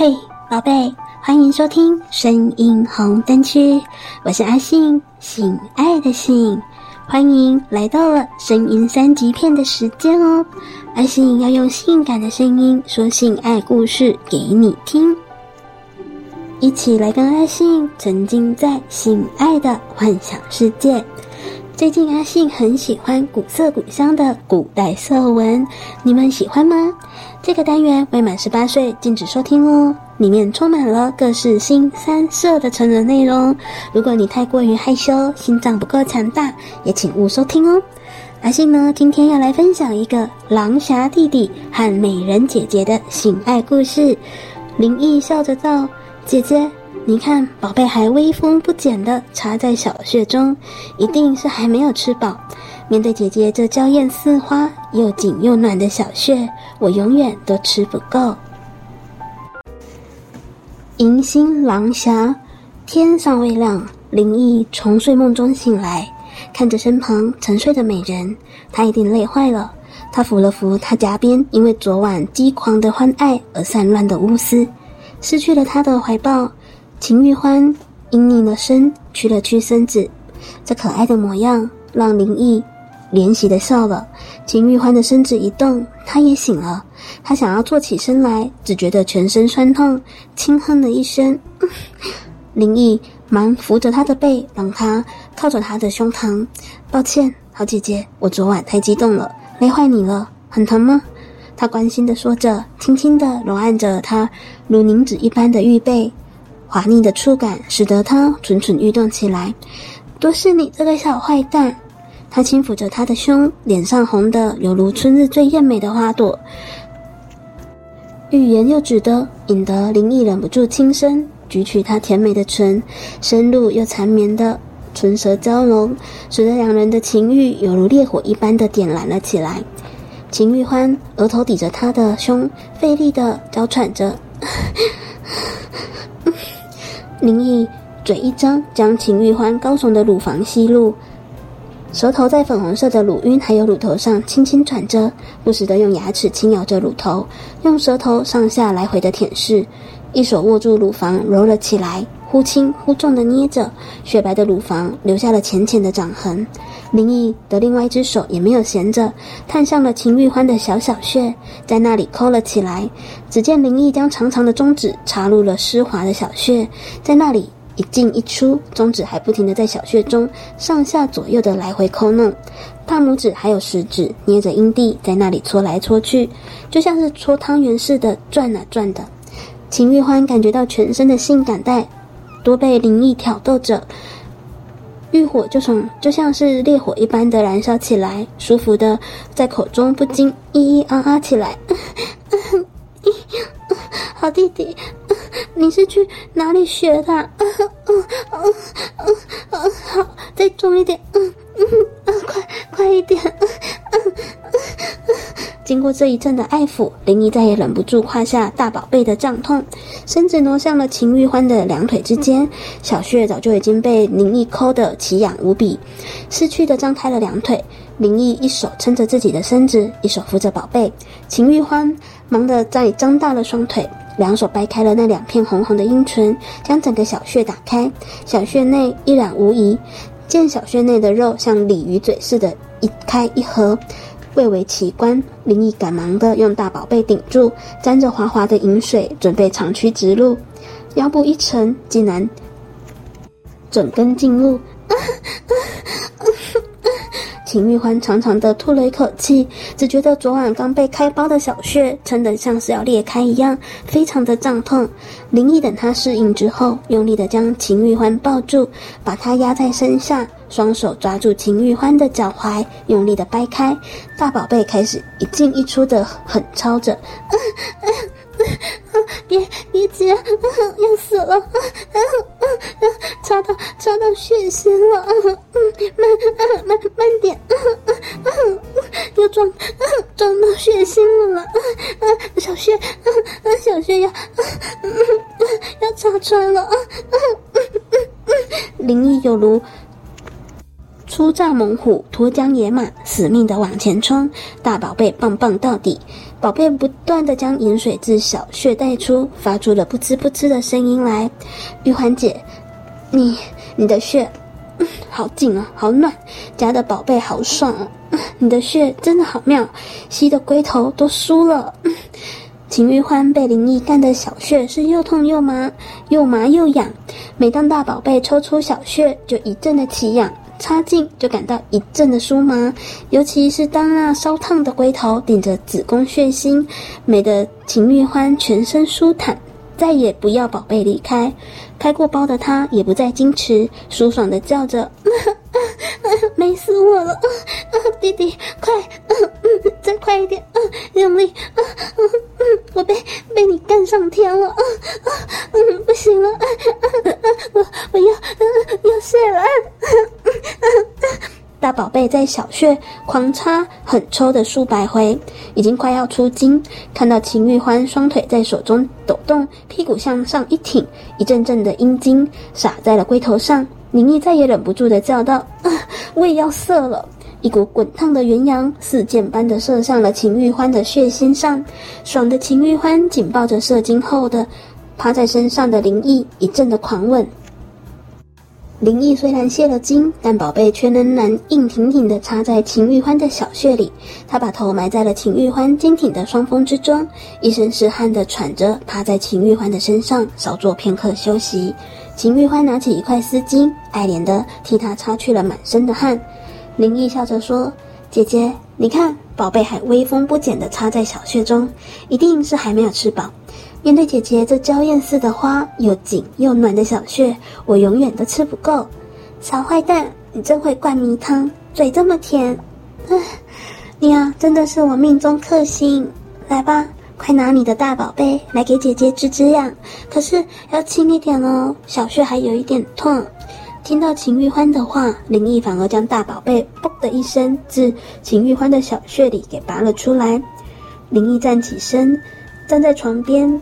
嘿，宝贝，欢迎收听声音红灯区，我是阿信，性爱的性，欢迎来到了声音三级片的时间哦。阿信要用性感的声音说性爱故事给你听，一起来跟阿信沉浸在性爱的幻想世界。最近阿信很喜欢古色古香的古代色文，你们喜欢吗？这个单元未满十八岁禁止收听哦，里面充满了各式新三色的成人内容。如果你太过于害羞，心脏不够强大，也请勿收听哦。阿信呢，今天要来分享一个狼侠弟弟和美人姐姐的性爱故事。林毅笑着道：“姐姐。”你看，宝贝还威风不减地插在小穴中，一定是还没有吃饱。面对姐姐这娇艳似花、又紧又暖的小穴，我永远都吃不够。迎新狼侠，天尚未亮，林毅从睡梦中醒来，看着身旁沉睡的美人，他一定累坏了。他抚了抚她颊边因为昨晚激狂的欢爱而散乱的乌丝，失去了他的怀抱。秦玉欢阴拧了身，屈了屈身子，这可爱的模样让林毅怜惜的笑了。秦玉欢的身子一动，他也醒了。他想要坐起身来，只觉得全身酸痛，轻哼了一声。林毅忙扶着他的背，让他靠着他的胸膛。抱歉，好姐姐，我昨晚太激动了，累坏你了，很疼吗？他关心的说着，轻轻的揉按着他如凝脂一般的玉背。滑腻的触感使得他蠢蠢欲动起来，都是你这个小坏蛋！他轻抚着他的胸，脸上红得犹如春日最艳美的花朵，欲言又止的，引得林毅忍不住轻声举起他甜美的唇，深入又缠绵的唇舌交融，使得两人的情欲犹如烈火一般的点燃了起来。秦玉欢额头抵着他的胸，费力的娇喘着。林毅嘴一张，将秦玉欢高耸的乳房吸入，舌头在粉红色的乳晕还有乳头上轻轻转着，不时的用牙齿轻咬着乳头，用舌头上下来回的舔舐，一手握住乳房揉了起来，忽轻忽重的捏着，雪白的乳房留下了浅浅的掌痕。林毅的另外一只手也没有闲着，探向了秦玉欢的小小穴，在那里抠了起来。只见林毅将长长的中指插入了湿滑的小穴，在那里一进一出，中指还不停地在小穴中上下左右的来回抠弄，大拇指还有食指捏着阴蒂，在那里搓来搓去，就像是搓汤圆似的转啊转的。秦玉欢感觉到全身的性感带都被灵异挑逗着。欲火就从就像是烈火一般的燃烧起来，舒服的在口中不禁咿咿啊啊起来。好弟弟，你是去哪里学的？嗯嗯嗯嗯嗯，好，再重一点。嗯嗯嗯，快快一点。嗯嗯嗯。经过这一阵的爱抚，林毅再也忍不住胯下大宝贝的胀痛，身子挪向了秦玉欢的两腿之间，小穴早就已经被林毅抠得奇痒无比，识趣的张开了两腿。林毅一手撑着自己的身子，一手扶着宝贝。秦玉欢忙得再张大了双腿，两手掰开了那两片红红的阴唇，将整个小穴打开。小穴内一览无遗，见小穴内的肉像鲤鱼嘴似的，一开一合。蔚为奇观，林毅赶忙的用大宝贝顶住，沾着滑滑的饮水，准备长驱直入。腰部一沉，竟然整根进入。啊秦玉欢长长的吐了一口气，只觉得昨晚刚被开包的小穴撑得像是要裂开一样，非常的胀痛。林毅等他适应之后，用力的将秦玉欢抱住，把他压在身下，双手抓住秦玉欢的脚踝，用力的掰开。大宝贝开始一进一出的狠操着。别别急，要死了！插到插到血腥了！慢慢慢点，又撞撞到血腥了！小穴小穴要要插穿了！灵异有如出栅猛虎，脱缰野马，死命的往前冲！大宝贝棒棒到底！宝贝不断的将饮水自小穴带出，发出了“噗呲噗呲”的声音来。玉环姐，你你的穴，嗯，好紧啊，好暖，夹的宝贝好爽啊！你的穴真的好妙，吸的龟头都酥了。秦玉欢被林毅干的小穴是又痛又麻，又麻又痒。每当大宝贝抽出小穴，就一阵的奇痒；插进就感到一阵的酥麻。尤其是当那烧烫的龟头顶着子宫血心，美得秦玉欢全身舒坦，再也不要宝贝离开。开过包的他也不再矜持，舒爽的叫着。美死我了！啊啊，弟弟，快，嗯、啊、嗯，再快一点，嗯、啊，用力，嗯、啊、嗯，我被被你干上天了，嗯啊嗯，不行了，啊啊，我我要，嗯、啊，要睡了，嗯嗯，大宝贝在小穴狂插狠抽的数百回，已经快要出精。看到秦玉欢双腿在手中抖动，屁股向上一挺，一阵阵的阴精洒在了龟头上。灵异再也忍不住的叫道：“啊，我也要射了！”一股滚烫的元阳似箭般的射向了秦玉欢的血心上，爽的秦玉欢紧抱着射精后的趴在身上的灵异，一阵的狂吻。灵异虽然泄了精，但宝贝却仍然硬挺挺的插在秦玉欢的小穴里。他把头埋在了秦玉欢坚挺的双峰之中，一身是汗的喘着，趴在秦玉欢的身上稍作片刻休息。秦玉欢拿起一块丝巾，爱怜地替他擦去了满身的汗。灵异笑着说：“姐姐，你看，宝贝还威风不减地插在小穴中，一定是还没有吃饱。面对姐姐这娇艳似的花，又紧又暖的小穴，我永远都吃不够。小坏蛋，你真会灌迷汤，嘴这么甜。唉，你啊，真的是我命中克星。来吧。”快拿你的大宝贝来给姐姐止止痒，可是要轻一点哦，小穴还有一点痛。听到秦玉欢的话，林毅反而将大宝贝“嘣”的一声自秦玉欢的小穴里给拔了出来。林毅站起身，站在床边，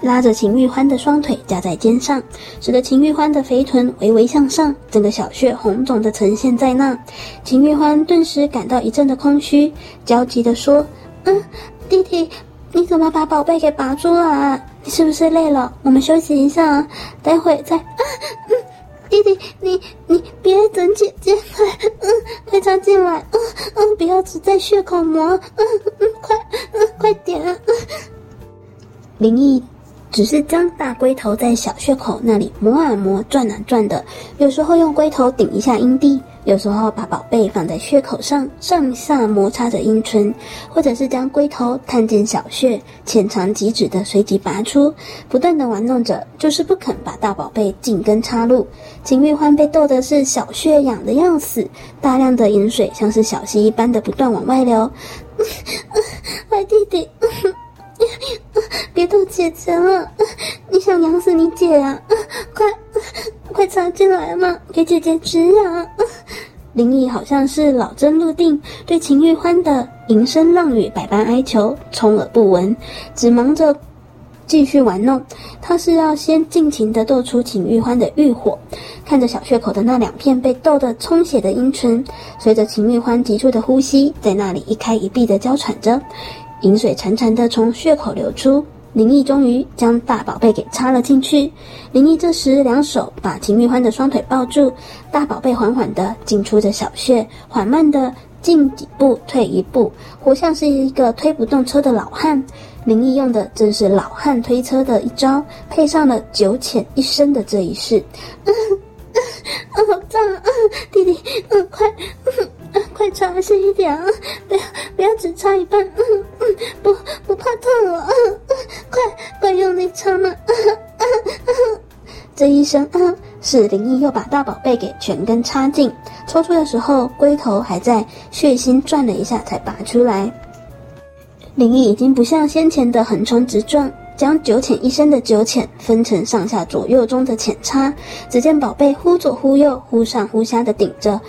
拉着秦玉欢的双腿夹在肩上，使得秦玉欢的肥臀微微向上，整个小穴红肿的呈现在那。秦玉欢顿时感到一阵的空虚，焦急地说：“嗯，弟弟。”你怎么把宝贝给拔出来？你是不是累了？我们休息一下啊，待会再。啊，嗯，弟弟，你你别等姐姐，快，嗯，快插进来，嗯嗯，不要只在血口磨，嗯嗯，快，嗯，快点啊。灵异只是将大龟头在小穴口那里磨啊磨，转啊转的，有时候用龟头顶一下阴蒂。有时候把宝贝放在穴口上，上下摩擦着阴唇，或者是将龟头探进小穴，浅尝即止的随即拔出，不断的玩弄着，就是不肯把大宝贝紧跟插入。秦玉欢被逗的是小穴痒的要死，大量的银水像是小溪一般的不断往外流。坏弟弟，别逗姐姐了，你想痒死你姐呀、啊？快！快插进来嘛，给姐姐止痒。林毅好像是老僧入定，对秦玉欢的淫声浪语百般哀求，充耳不闻，只忙着继续玩弄。他是要先尽情地逗出秦玉欢的欲火，看着小穴口的那两片被逗得充血的阴唇，随着秦玉欢急促的呼吸，在那里一开一闭的娇喘着，银水潺潺的从穴口流出。林毅终于将大宝贝给插了进去。林毅这时两手把秦玉欢的双腿抱住，大宝贝缓缓地进出着小穴，缓慢地进几步退一步，活像是一个推不动车的老汉。林毅用的正是老汉推车的一招，配上了九浅一深的这一式。嗯嗯，好脏啊！弟弟，嗯，快。嗯快插细一点啊！不要不要只插一半，嗯嗯，不不怕痛了，嗯嗯，快快用力插嘛！嗯嗯嗯，这一声啊，是灵异又把大宝贝给全根插进，抽出的时候龟头还在血腥转了一下才拔出来。灵异已经不像先前的横冲直撞，将九浅一深的九浅分成上下左右中的浅插，只见宝贝忽左忽右，忽上忽下的顶着。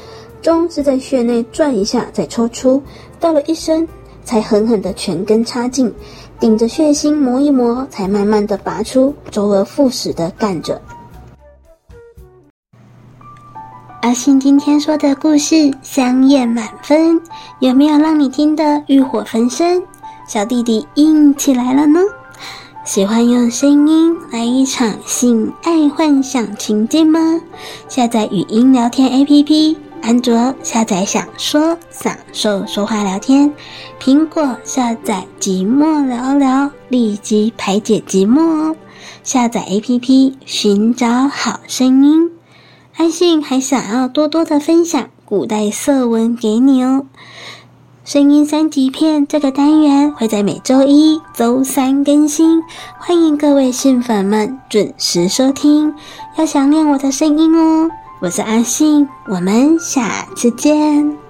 中是在穴内转一下再抽出，到了一深才狠狠的全根插进，顶着血腥磨一磨，才慢慢的拔出，周而复始的干着。阿信今天说的故事香艳满分，有没有让你听得欲火焚身？小弟弟硬起来了呢？喜欢用声音来一场性爱幻想情境吗？下载语音聊天 APP，安卓下载想说享受说话聊天，苹果下载寂寞聊聊，立即排解寂寞哦。下载 APP，寻找好声音。安信还想要多多的分享古代色文给你哦。声音三级片这个单元会在每周一、周三更新，欢迎各位信粉们准时收听。要想念我的声音哦，我是阿信，我们下次见。